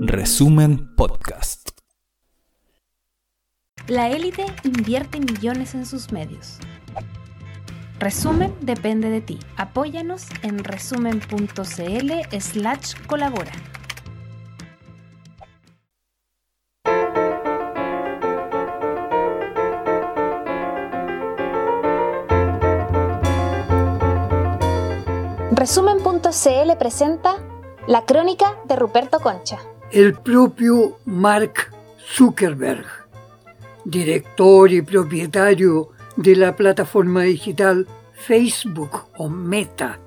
Resumen Podcast. La élite invierte millones en sus medios. Resumen depende de ti. Apóyanos en resumen.cl slash colabora. Resumen.cl presenta La crónica de Ruperto Concha. El propio Mark Zuckerberg, director y propietario de la plataforma digital Facebook o Meta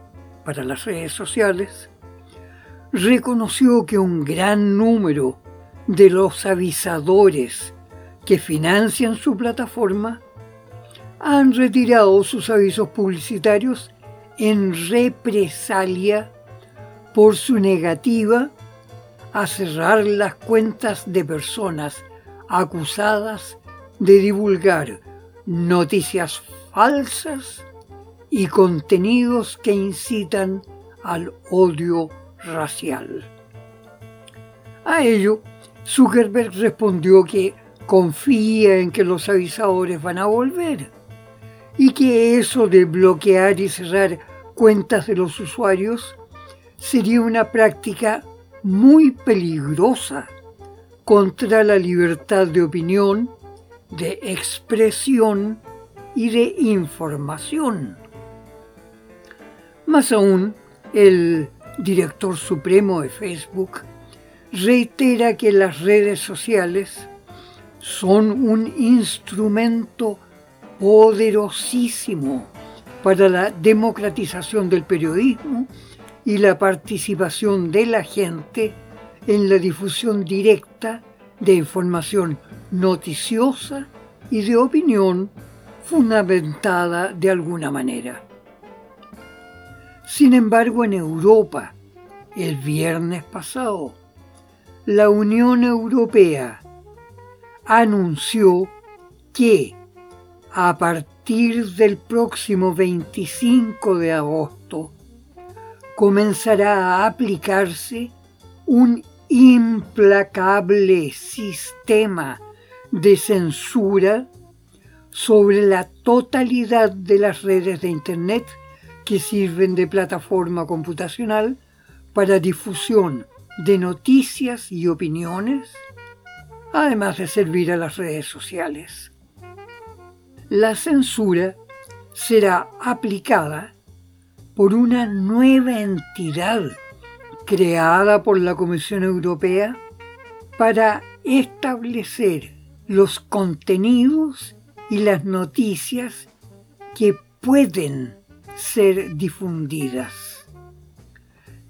para las redes sociales, reconoció que un gran número de los avisadores que financian su plataforma han retirado sus avisos publicitarios en represalia por su negativa a cerrar las cuentas de personas acusadas de divulgar noticias falsas y contenidos que incitan al odio racial. A ello, Zuckerberg respondió que confía en que los avisadores van a volver y que eso de bloquear y cerrar cuentas de los usuarios sería una práctica muy peligrosa contra la libertad de opinión, de expresión y de información. Más aún, el director supremo de Facebook reitera que las redes sociales son un instrumento poderosísimo para la democratización del periodismo y la participación de la gente en la difusión directa de información noticiosa y de opinión fundamentada de alguna manera. Sin embargo, en Europa, el viernes pasado, la Unión Europea anunció que a partir del próximo 25 de agosto comenzará a aplicarse un implacable sistema de censura sobre la totalidad de las redes de Internet que sirven de plataforma computacional para difusión de noticias y opiniones, además de servir a las redes sociales. La censura será aplicada por una nueva entidad creada por la Comisión Europea para establecer los contenidos y las noticias que pueden ser difundidas.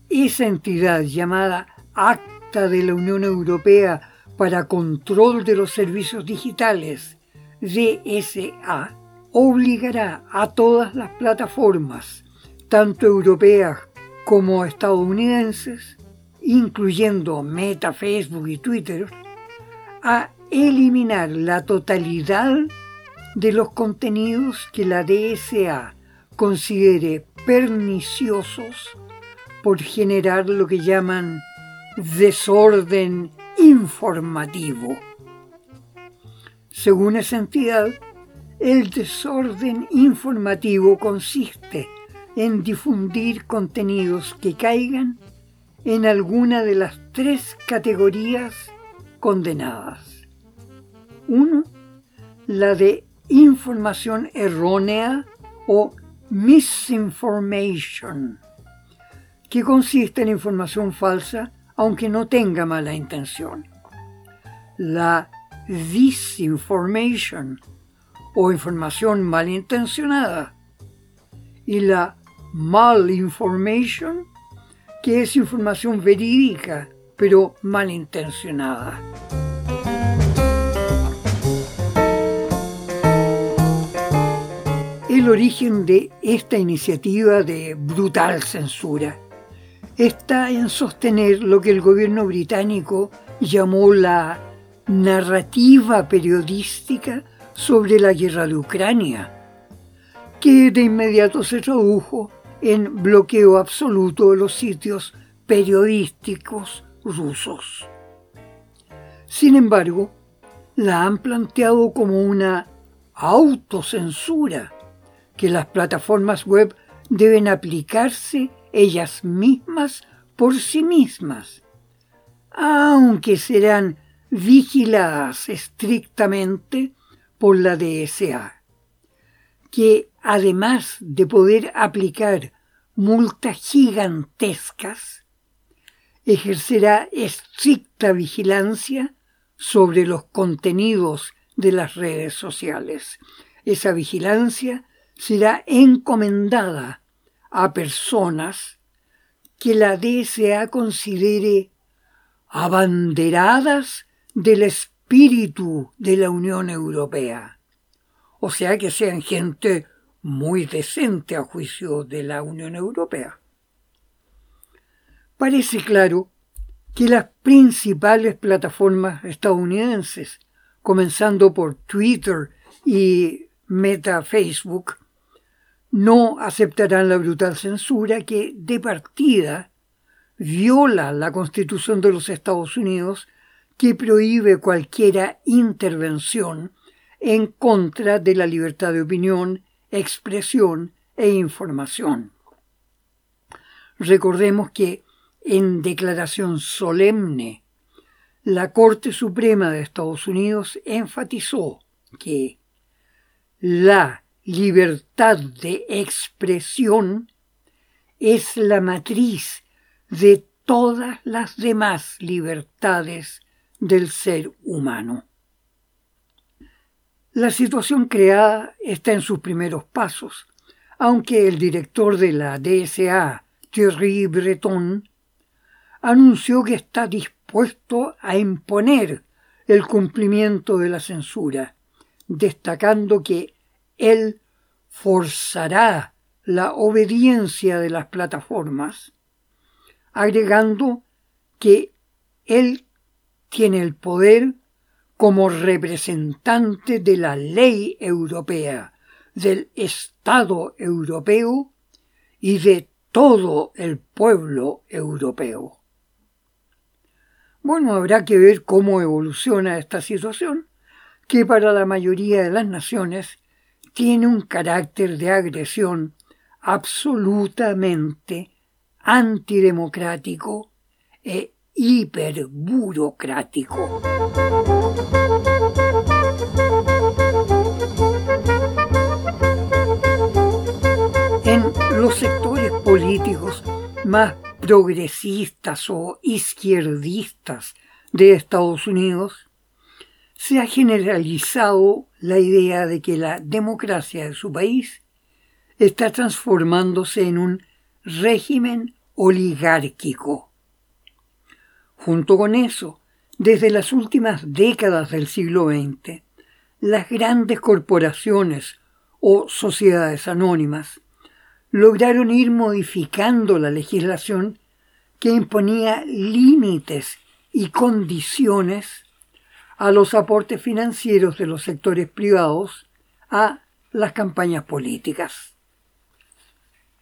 Esa entidad llamada Acta de la Unión Europea para Control de los Servicios Digitales, DSA, obligará a todas las plataformas, tanto europeas como estadounidenses, incluyendo Meta, Facebook y Twitter, a eliminar la totalidad de los contenidos que la DSA considere perniciosos por generar lo que llaman desorden informativo. Según esa entidad, el desorden informativo consiste en difundir contenidos que caigan en alguna de las tres categorías condenadas. Uno, la de información errónea o misinformation, que consiste en información falsa aunque no tenga mala intención. La disinformation o información malintencionada y la malinformation, que es información verídica pero malintencionada. El origen de esta iniciativa de brutal censura está en sostener lo que el gobierno británico llamó la narrativa periodística sobre la guerra de Ucrania, que de inmediato se tradujo en bloqueo absoluto de los sitios periodísticos rusos. Sin embargo, la han planteado como una autocensura que las plataformas web deben aplicarse ellas mismas por sí mismas, aunque serán vigiladas estrictamente por la DSA, que además de poder aplicar multas gigantescas, ejercerá estricta vigilancia sobre los contenidos de las redes sociales. Esa vigilancia será encomendada a personas que la DSA considere abanderadas del espíritu de la Unión Europea. O sea que sean gente muy decente a juicio de la Unión Europea. Parece claro que las principales plataformas estadounidenses, comenzando por Twitter y Meta Facebook, no aceptarán la brutal censura que de partida viola la Constitución de los Estados Unidos que prohíbe cualquiera intervención en contra de la libertad de opinión, expresión e información. Recordemos que en declaración solemne, la Corte Suprema de Estados Unidos enfatizó que la libertad de expresión es la matriz de todas las demás libertades del ser humano. La situación creada está en sus primeros pasos, aunque el director de la DSA, Thierry Breton, anunció que está dispuesto a imponer el cumplimiento de la censura, destacando que él forzará la obediencia de las plataformas, agregando que él tiene el poder como representante de la ley europea, del Estado europeo y de todo el pueblo europeo. Bueno, habrá que ver cómo evoluciona esta situación, que para la mayoría de las naciones tiene un carácter de agresión absolutamente antidemocrático e hiperburocrático. En los sectores políticos más progresistas o izquierdistas de Estados Unidos, se ha generalizado la idea de que la democracia de su país está transformándose en un régimen oligárquico. Junto con eso, desde las últimas décadas del siglo XX, las grandes corporaciones o sociedades anónimas lograron ir modificando la legislación que imponía límites y condiciones a los aportes financieros de los sectores privados a las campañas políticas.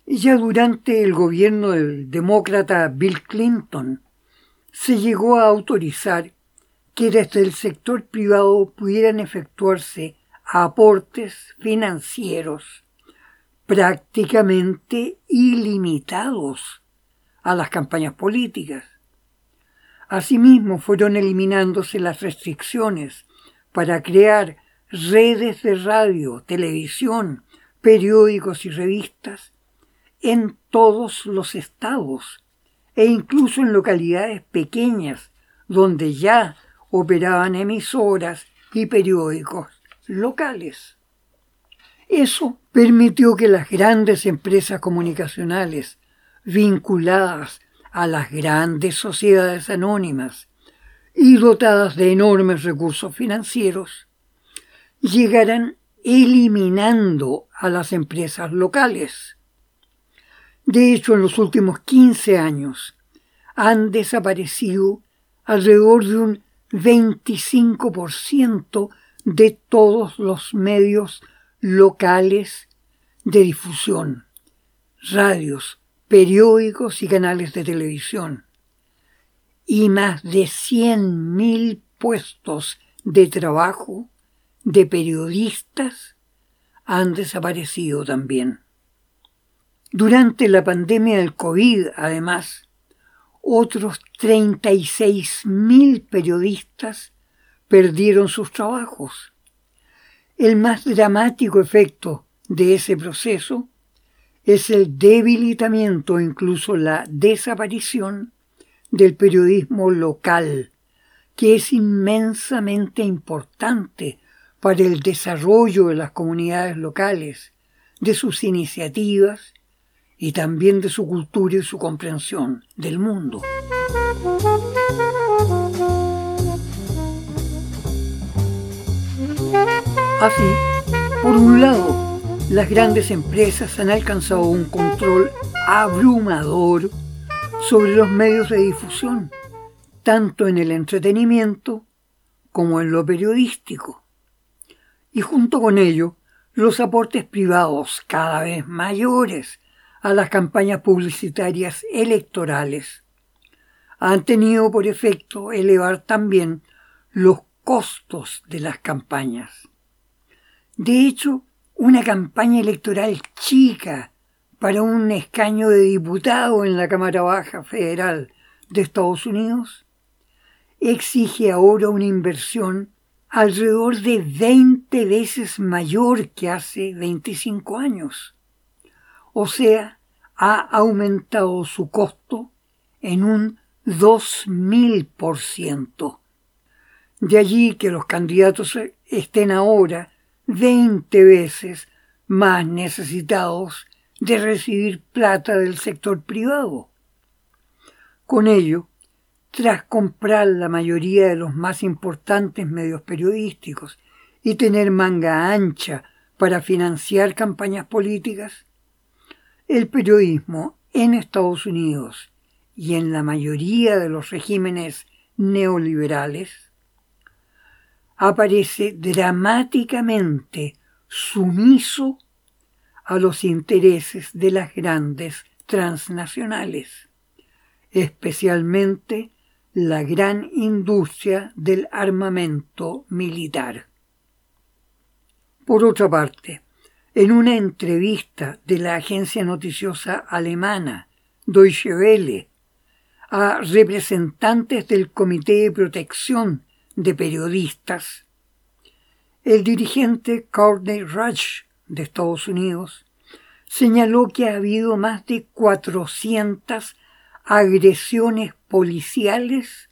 Ya durante el gobierno del demócrata Bill Clinton se llegó a autorizar que desde el sector privado pudieran efectuarse aportes financieros prácticamente ilimitados a las campañas políticas. Asimismo, fueron eliminándose las restricciones para crear redes de radio, televisión, periódicos y revistas en todos los estados e incluso en localidades pequeñas donde ya operaban emisoras y periódicos locales. Eso permitió que las grandes empresas comunicacionales vinculadas a las grandes sociedades anónimas y dotadas de enormes recursos financieros llegaran eliminando a las empresas locales. De hecho, en los últimos 15 años han desaparecido alrededor de un 25% de todos los medios locales de difusión, radios, periódicos y canales de televisión. Y más de 100.000 puestos de trabajo de periodistas han desaparecido también. Durante la pandemia del COVID, además, otros 36.000 periodistas perdieron sus trabajos. El más dramático efecto de ese proceso es el debilitamiento, incluso la desaparición del periodismo local, que es inmensamente importante para el desarrollo de las comunidades locales, de sus iniciativas y también de su cultura y su comprensión del mundo. Así, por un lado, las grandes empresas han alcanzado un control abrumador sobre los medios de difusión, tanto en el entretenimiento como en lo periodístico. Y junto con ello, los aportes privados cada vez mayores a las campañas publicitarias electorales han tenido por efecto elevar también los costos de las campañas. De hecho, una campaña electoral chica para un escaño de diputado en la Cámara Baja Federal de Estados Unidos exige ahora una inversión alrededor de 20 veces mayor que hace 25 años. O sea, ha aumentado su costo en un 2000%. De allí que los candidatos estén ahora 20 veces más necesitados de recibir plata del sector privado. Con ello, tras comprar la mayoría de los más importantes medios periodísticos y tener manga ancha para financiar campañas políticas, el periodismo en Estados Unidos y en la mayoría de los regímenes neoliberales aparece dramáticamente sumiso a los intereses de las grandes transnacionales, especialmente la gran industria del armamento militar. Por otra parte, en una entrevista de la agencia noticiosa alemana Deutsche Welle a representantes del Comité de Protección de Periodistas, el dirigente Courtney Rush de Estados Unidos señaló que ha habido más de 400 agresiones policiales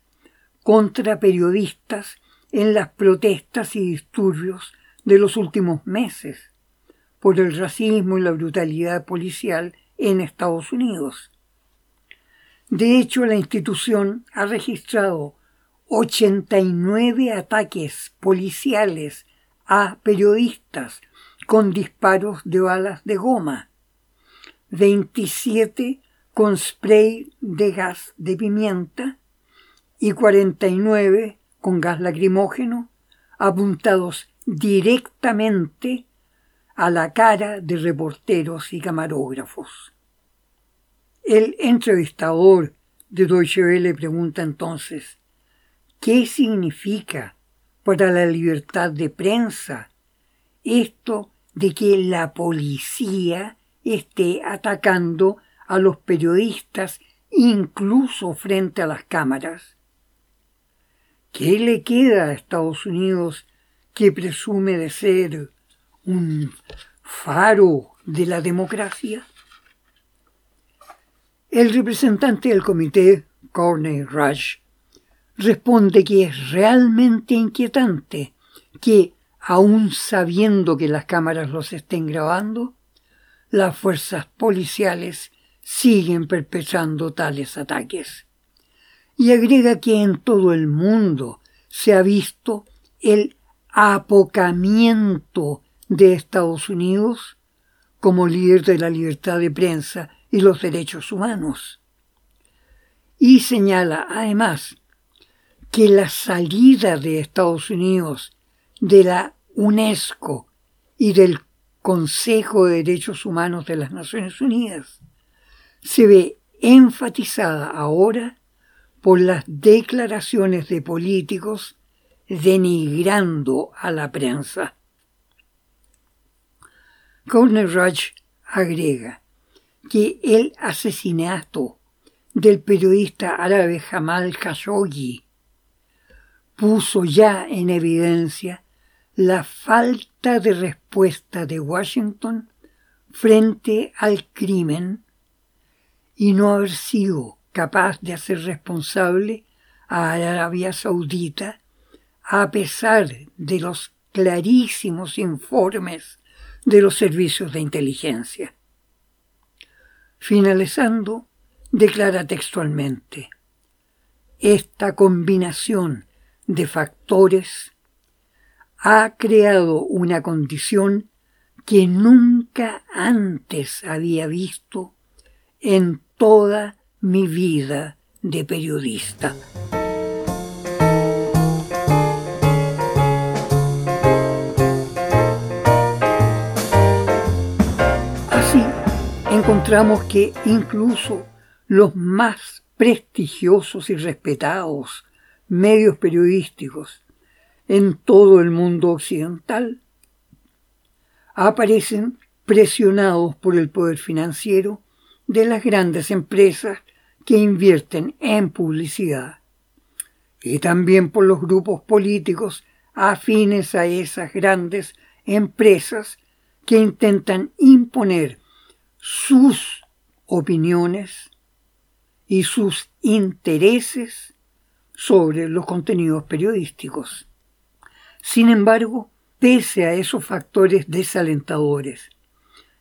contra periodistas en las protestas y disturbios de los últimos meses por el racismo y la brutalidad policial en Estados Unidos. De hecho, la institución ha registrado 89 ataques policiales a periodistas con disparos de balas de goma, 27 con spray de gas de pimienta y 49 con gas lacrimógeno apuntados directamente a la cara de reporteros y camarógrafos. El entrevistador de Deutsche Welle pregunta entonces, ¿qué significa para la libertad de prensa esto de que la policía esté atacando a los periodistas incluso frente a las cámaras? ¿Qué le queda a Estados Unidos que presume de ser un faro de la democracia? El representante del comité, Corney Rush, responde que es realmente inquietante que, aun sabiendo que las cámaras los estén grabando, las fuerzas policiales siguen perpetrando tales ataques. Y agrega que en todo el mundo se ha visto el apocamiento de Estados Unidos como líder de la libertad de prensa y los derechos humanos. Y señala además que la salida de Estados Unidos de la UNESCO y del Consejo de Derechos Humanos de las Naciones Unidas se ve enfatizada ahora por las declaraciones de políticos denigrando a la prensa. Corner Rudge agrega que el asesinato del periodista árabe Jamal Khashoggi puso ya en evidencia la falta de respuesta de Washington frente al crimen y no haber sido capaz de hacer responsable a Arabia Saudita a pesar de los clarísimos informes de los servicios de inteligencia. Finalizando, declara textualmente, esta combinación de factores ha creado una condición que nunca antes había visto en toda mi vida de periodista. Que incluso los más prestigiosos y respetados medios periodísticos en todo el mundo occidental aparecen presionados por el poder financiero de las grandes empresas que invierten en publicidad y también por los grupos políticos afines a esas grandes empresas que intentan imponer sus opiniones y sus intereses sobre los contenidos periodísticos. Sin embargo, pese a esos factores desalentadores,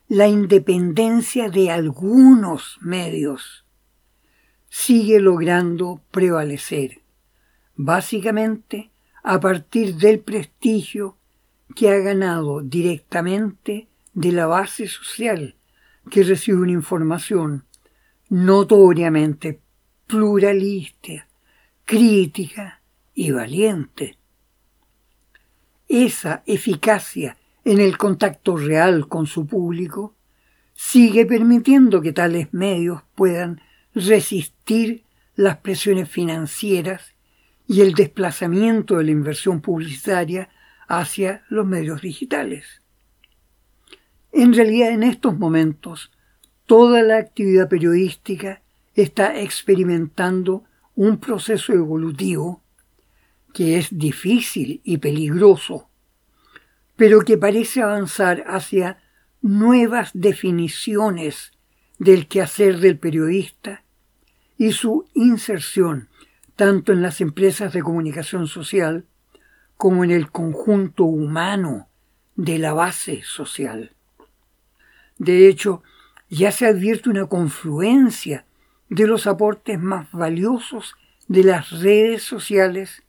la independencia de algunos medios sigue logrando prevalecer, básicamente a partir del prestigio que ha ganado directamente de la base social que recibe una información notoriamente pluralista, crítica y valiente. Esa eficacia en el contacto real con su público sigue permitiendo que tales medios puedan resistir las presiones financieras y el desplazamiento de la inversión publicitaria hacia los medios digitales. En realidad, en estos momentos, toda la actividad periodística está experimentando un proceso evolutivo que es difícil y peligroso, pero que parece avanzar hacia nuevas definiciones del quehacer del periodista y su inserción tanto en las empresas de comunicación social como en el conjunto humano de la base social. De hecho, ya se advierte una confluencia de los aportes más valiosos de las redes sociales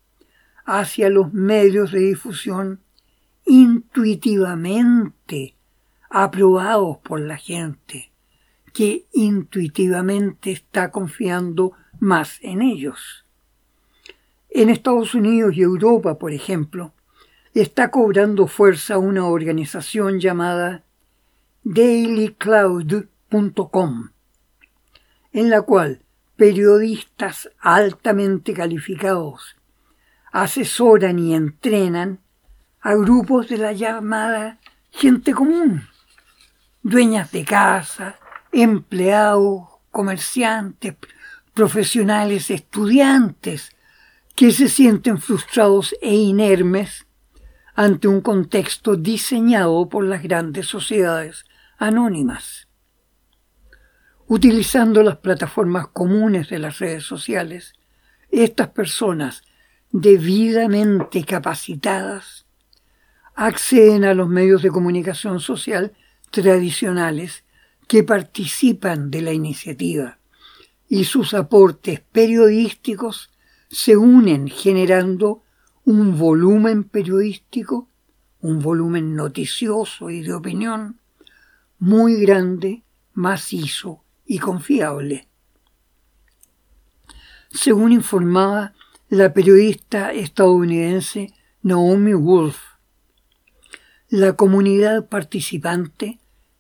hacia los medios de difusión intuitivamente aprobados por la gente, que intuitivamente está confiando más en ellos. En Estados Unidos y Europa, por ejemplo, está cobrando fuerza una organización llamada dailycloud en la cual periodistas altamente calificados asesoran y entrenan a grupos de la llamada gente común, dueñas de casa, empleados, comerciantes, profesionales, estudiantes, que se sienten frustrados e inermes ante un contexto diseñado por las grandes sociedades anónimas. Utilizando las plataformas comunes de las redes sociales, estas personas debidamente capacitadas acceden a los medios de comunicación social tradicionales que participan de la iniciativa y sus aportes periodísticos se unen generando un volumen periodístico, un volumen noticioso y de opinión muy grande, macizo y confiable. Según informaba la periodista estadounidense Naomi Wolf, la comunidad participante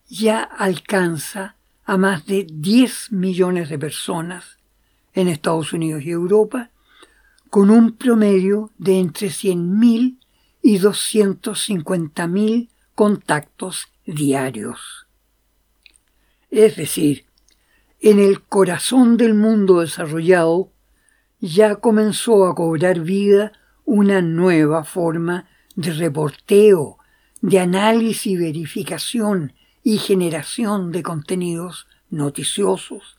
ya alcanza a más de 10 millones de personas en Estados Unidos y Europa, con un promedio de entre 100.000 y 250.000 contactos diarios. Es decir, en el corazón del mundo desarrollado ya comenzó a cobrar vida una nueva forma de reporteo, de análisis verificación y generación de contenidos noticiosos,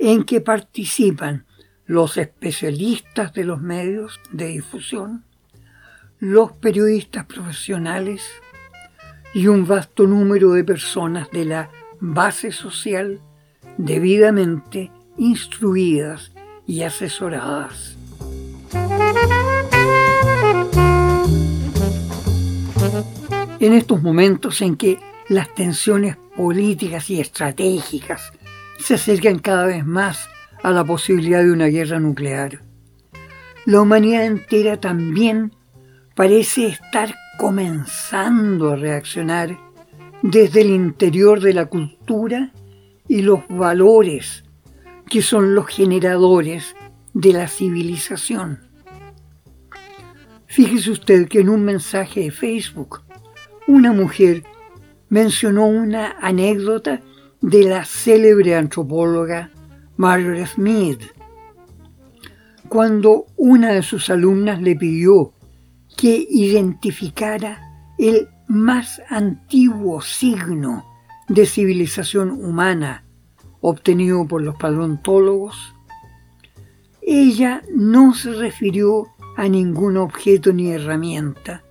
en que participan los especialistas de los medios de difusión, los periodistas profesionales y un vasto número de personas de la base social debidamente instruidas y asesoradas. En estos momentos en que las tensiones políticas y estratégicas se acercan cada vez más a la posibilidad de una guerra nuclear. La humanidad entera también parece estar comenzando a reaccionar desde el interior de la cultura y los valores que son los generadores de la civilización. Fíjese usted que en un mensaje de Facebook, una mujer mencionó una anécdota de la célebre antropóloga Margaret Mead, cuando una de sus alumnas le pidió que identificara el más antiguo signo de civilización humana obtenido por los paleontólogos, ella no se refirió a ningún objeto ni herramienta,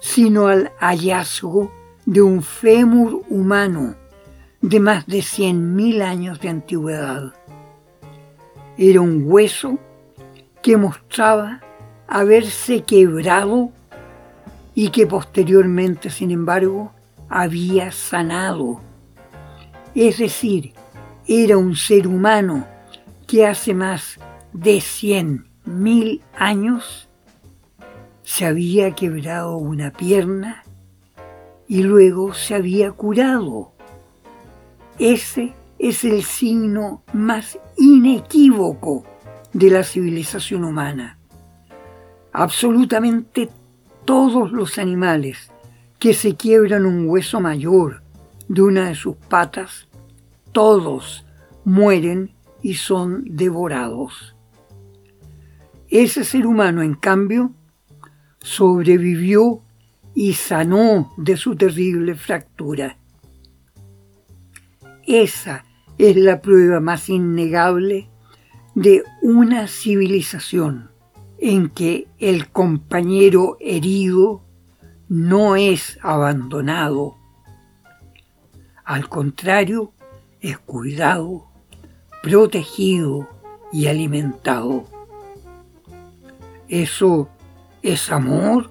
sino al hallazgo de un fémur humano de más de 100.000 años de antigüedad. Era un hueso que mostraba haberse quebrado y que posteriormente, sin embargo, había sanado. Es decir, era un ser humano que hace más de 100.000 años se había quebrado una pierna y luego se había curado. Ese es el signo más inequívoco de la civilización humana. Absolutamente todos los animales que se quiebran un hueso mayor de una de sus patas, todos mueren y son devorados. Ese ser humano, en cambio, sobrevivió y sanó de su terrible fractura. Esa es la prueba más innegable de una civilización en que el compañero herido no es abandonado. Al contrario, es cuidado, protegido y alimentado. Eso es amor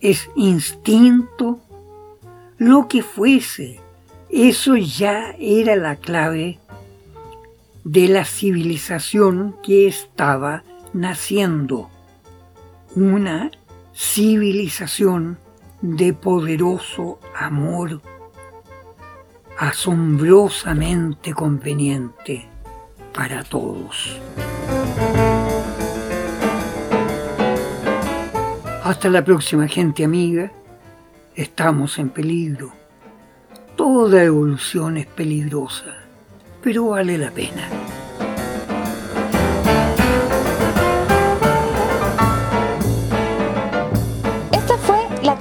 es instinto, lo que fuese. Eso ya era la clave de la civilización que estaba naciendo. Una civilización de poderoso amor, asombrosamente conveniente para todos. Hasta la próxima gente amiga. Estamos en peligro. Toda evolución es peligrosa, pero vale la pena.